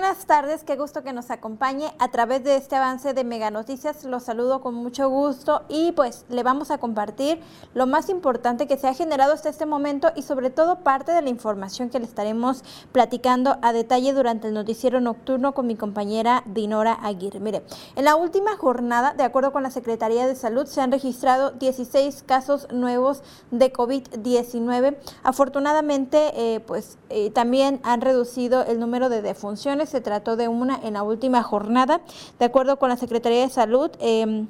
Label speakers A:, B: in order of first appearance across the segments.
A: Buenas tardes, qué gusto que nos acompañe a través de este avance de Mega Noticias. Los saludo con mucho gusto y pues le vamos a compartir lo más importante que se ha generado hasta este momento y sobre todo parte de la información que le estaremos platicando a detalle durante el noticiero nocturno con mi compañera Dinora Aguirre. Mire, en la última jornada, de acuerdo con la Secretaría de Salud, se han registrado 16 casos nuevos de COVID-19. Afortunadamente, eh, pues eh, también han reducido el número de defunciones se trató de una en la última jornada. De acuerdo con la Secretaría de Salud, eh,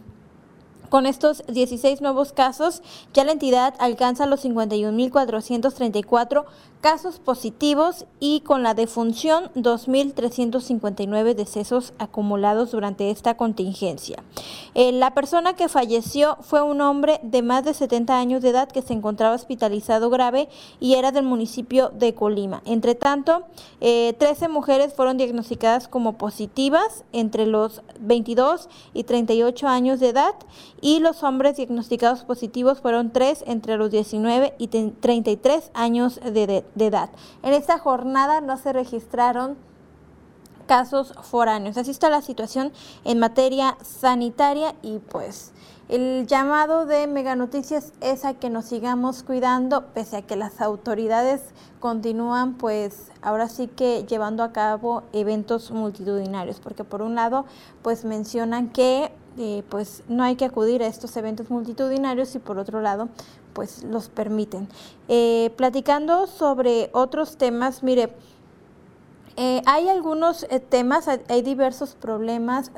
A: con estos 16 nuevos casos, ya la entidad alcanza los 51.434 casos positivos y con la defunción 2.359 decesos acumulados durante esta contingencia. Eh, la persona que falleció fue un hombre de más de 70 años de edad que se encontraba hospitalizado grave y era del municipio de Colima. Entre tanto, 13 eh, mujeres fueron diagnosticadas como positivas entre los 22 y 38 años de edad y los hombres diagnosticados positivos fueron 3 entre los 19 y 33 años de edad de edad. En esta jornada no se registraron casos foráneos. Así está la situación en materia sanitaria y pues el llamado de Mega Noticias es a que nos sigamos cuidando pese a que las autoridades continúan pues ahora sí que llevando a cabo eventos multitudinarios porque por un lado pues mencionan que eh, pues no hay que acudir a estos eventos multitudinarios y por otro lado pues los permiten. Eh, platicando sobre otros temas, mire, eh, hay algunos eh, temas, hay, diversos problemas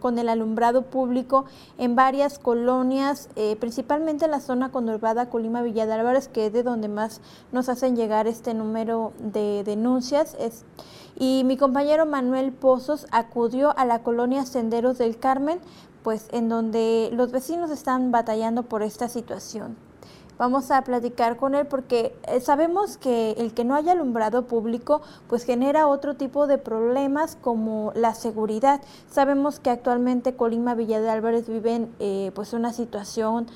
A: con el alumbrado público en varias colonias, principalmente en la zona conurbada Colima Villa de Álvarez, que es de donde más nos hacen llegar este número de denuncias. Y mi compañero Manuel Pozos acudió a la colonia Senderos del Carmen pues en donde los vecinos están batallando por esta situación. Vamos a platicar con él porque eh, sabemos que el que no haya alumbrado público pues genera otro tipo de problemas como la seguridad. Sabemos que actualmente Colima Villa de Álvarez viven eh, pues una situación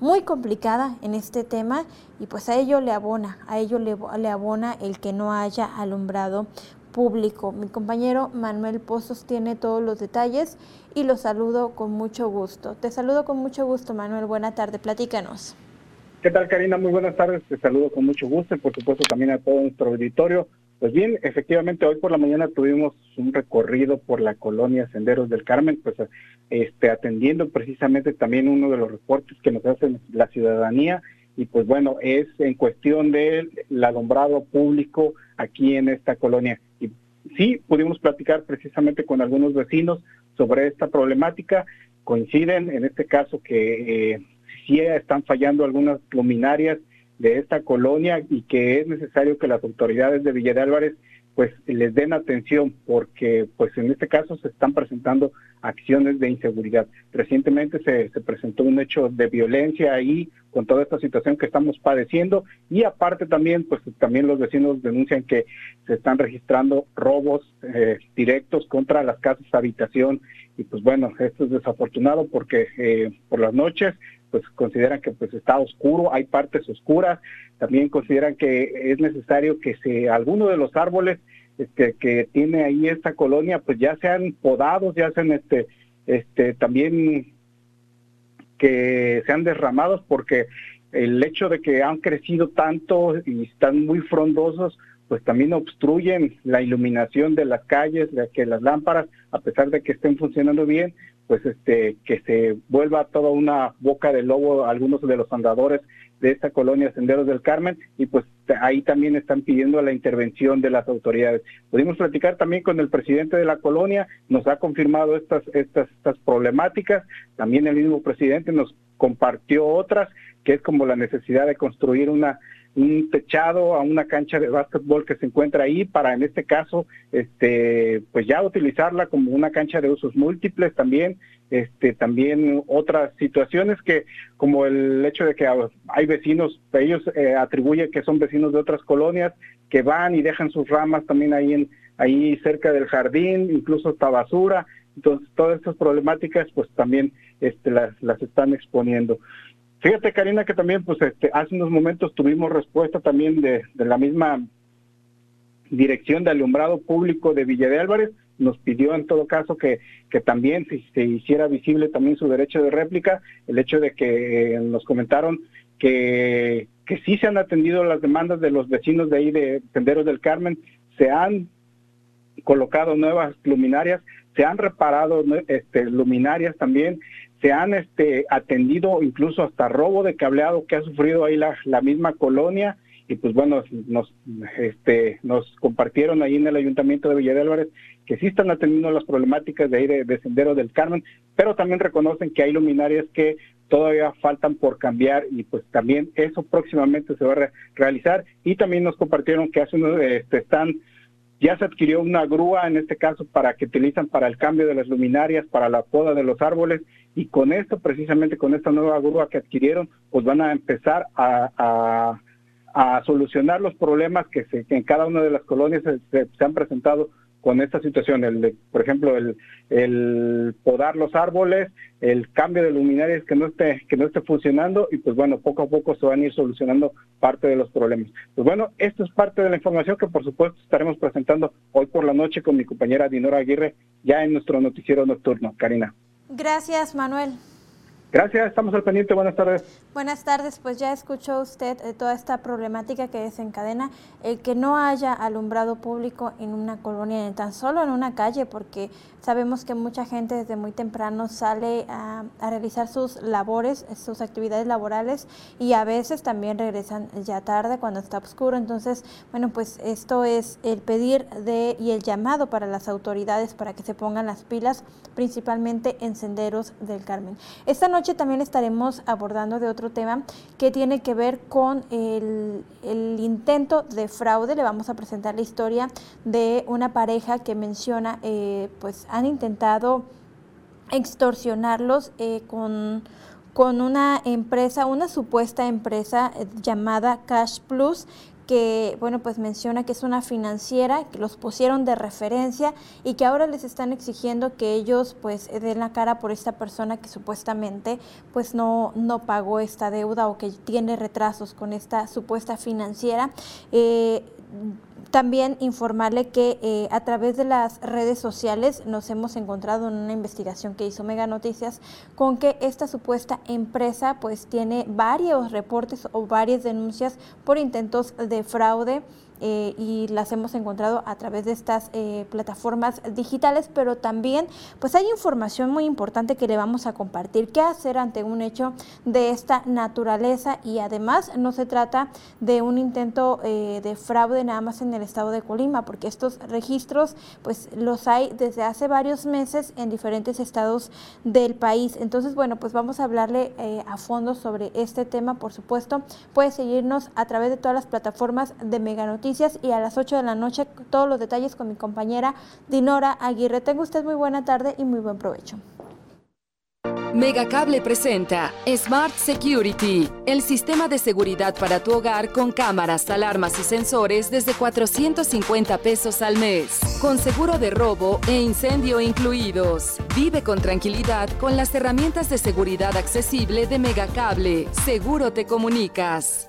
A: muy complicada en este tema y pues a ello le abona, a ello le, abona el que no haya alumbrado público. Mi compañero Manuel Pozos tiene todos los detalles y lo saludo con mucho gusto. Te saludo con mucho gusto, Manuel. Buena tarde, platícanos.
B: ¿Qué tal, Karina? Muy buenas tardes. Te saludo con mucho gusto y, por supuesto, también a todo nuestro auditorio. Pues bien, efectivamente, hoy por la mañana tuvimos un recorrido por la colonia Senderos del Carmen, pues este, atendiendo precisamente también uno de los reportes que nos hace la ciudadanía y pues bueno, es en cuestión del alumbrado público aquí en esta colonia. Y sí, pudimos platicar precisamente con algunos vecinos sobre esta problemática. Coinciden en este caso que eh, sí están fallando algunas luminarias de esta colonia y que es necesario que las autoridades de Villa de Álvarez pues les den atención porque pues en este caso se están presentando acciones de inseguridad. Recientemente se, se, presentó un hecho de violencia ahí con toda esta situación que estamos padeciendo y aparte también pues también los vecinos denuncian que se están registrando robos eh, directos contra las casas habitación y pues bueno esto es desafortunado porque eh, por las noches pues consideran que pues está oscuro, hay partes oscuras, también consideran que es necesario que se alguno de los árboles este, que tiene ahí esta colonia pues ya sean podados, ya sean este este también que sean derramados porque el hecho de que han crecido tanto y están muy frondosos, pues también obstruyen la iluminación de las calles, de que las lámparas, a pesar de que estén funcionando bien, pues este que se vuelva toda una boca de lobo algunos de los andadores de esta colonia Senderos del Carmen y pues ahí también están pidiendo la intervención de las autoridades. Pudimos platicar también con el presidente de la colonia, nos ha confirmado estas estas estas problemáticas, también el mismo presidente nos compartió otras, que es como la necesidad de construir una un techado a una cancha de básquetbol que se encuentra ahí para en este caso este pues ya utilizarla como una cancha de usos múltiples también este, también otras situaciones que, como el hecho de que hay vecinos, ellos eh, atribuyen que son vecinos de otras colonias que van y dejan sus ramas también ahí en ahí cerca del jardín, incluso hasta basura. Entonces, todas estas problemáticas, pues también este, las, las están exponiendo. Fíjate, Karina, que también, pues, este, hace unos momentos tuvimos respuesta también de, la misma Dirección de Alumbrado Público de Villa de Álvarez, nos pidió en todo caso que, también se, hiciera visible también su derecho de réplica, el hecho de que eh, nos comentaron que, que sí se han atendido las demandas de los vecinos de ahí de Tenderos del Carmen, se han colocado nuevas luminarias, se han reparado este, luminarias también, se han este, atendido incluso hasta robo de cableado que ha sufrido ahí la, la misma colonia. Y pues bueno, nos, este, nos compartieron ahí en el Ayuntamiento de Villa de Álvarez que sí están atendiendo las problemáticas de ahí de, Sendero del Carmen, pero también reconocen que hay luminarias que todavía faltan por cambiar y pues también eso próximamente se va a realizar. Y también nos compartieron que hace unos este, están ya se adquirió una grúa en este caso para que utilizan para el cambio de las luminarias, para la poda de los árboles y con esto precisamente con esta nueva grúa que adquirieron pues van a empezar a, a, solucionar los problemas que, se, en cada una de las colonias se han presentado con esta situación, el de, por ejemplo, el, el podar los árboles, el cambio de luminarias que no esté que no esté funcionando y pues bueno, poco a poco se van a ir solucionando parte de los problemas. Pues bueno, esto es parte de la información que por supuesto estaremos presentando hoy por la noche con mi compañera Dinora Aguirre ya en nuestro noticiero nocturno. Karina.
A: Gracias, Manuel.
B: Gracias, estamos al pendiente. Buenas tardes.
A: Buenas tardes, pues ya escuchó usted eh, toda esta problemática que desencadena el que no haya alumbrado público en una colonia, ni tan solo en una calle, porque sabemos que mucha gente desde muy temprano sale a, realizar sus labores, sus actividades laborales y a veces también regresan ya tarde cuando está oscuro. Entonces, bueno, pues esto es el pedir de y el llamado para las autoridades para que se pongan las pilas, principalmente en senderos del Carmen. Esta noche también estaremos abordando de otro tema que tiene que ver con el, intento de fraude. Le vamos a presentar la historia de una pareja que menciona, eh, pues han intentado extorsionarlos eh, con con una empresa, una supuesta empresa eh, llamada Cash Plus, que, bueno, pues menciona que es una financiera, que los pusieron de referencia y que ahora les están exigiendo que ellos pues den la cara por esta persona que supuestamente pues no, no pagó esta deuda o que tiene retrasos con esta supuesta financiera. Eh, también informarle que eh, a través de las redes sociales nos hemos encontrado en una investigación que hizo Mega Noticias con que esta supuesta empresa pues tiene varios reportes o varias denuncias por intentos de fraude eh, y las hemos encontrado a través de estas eh, plataformas digitales, pero también pues hay información muy importante que le vamos a compartir. ¿Qué hacer ante un hecho de esta naturaleza? Y además no se trata de un intento eh, de fraude nada más en el estado de Colima, porque estos registros pues los hay desde hace varios meses en diferentes estados del país. Entonces, bueno, pues vamos a hablarle a fondo sobre este tema, por supuesto. Puede seguirnos a través de todas las plataformas de Mega Y a las 8 de la noche todos los detalles con mi compañera Dinora Aguirre. Tenga usted muy buena tarde y muy buen provecho.
C: Megacable presenta Smart Security, el sistema de seguridad para tu hogar con cámaras, alarmas y sensores desde 450 pesos al mes, con seguro de robo e incendio incluidos. Vive con tranquilidad con las herramientas de seguridad accesible de Megacable. Seguro te comunicas.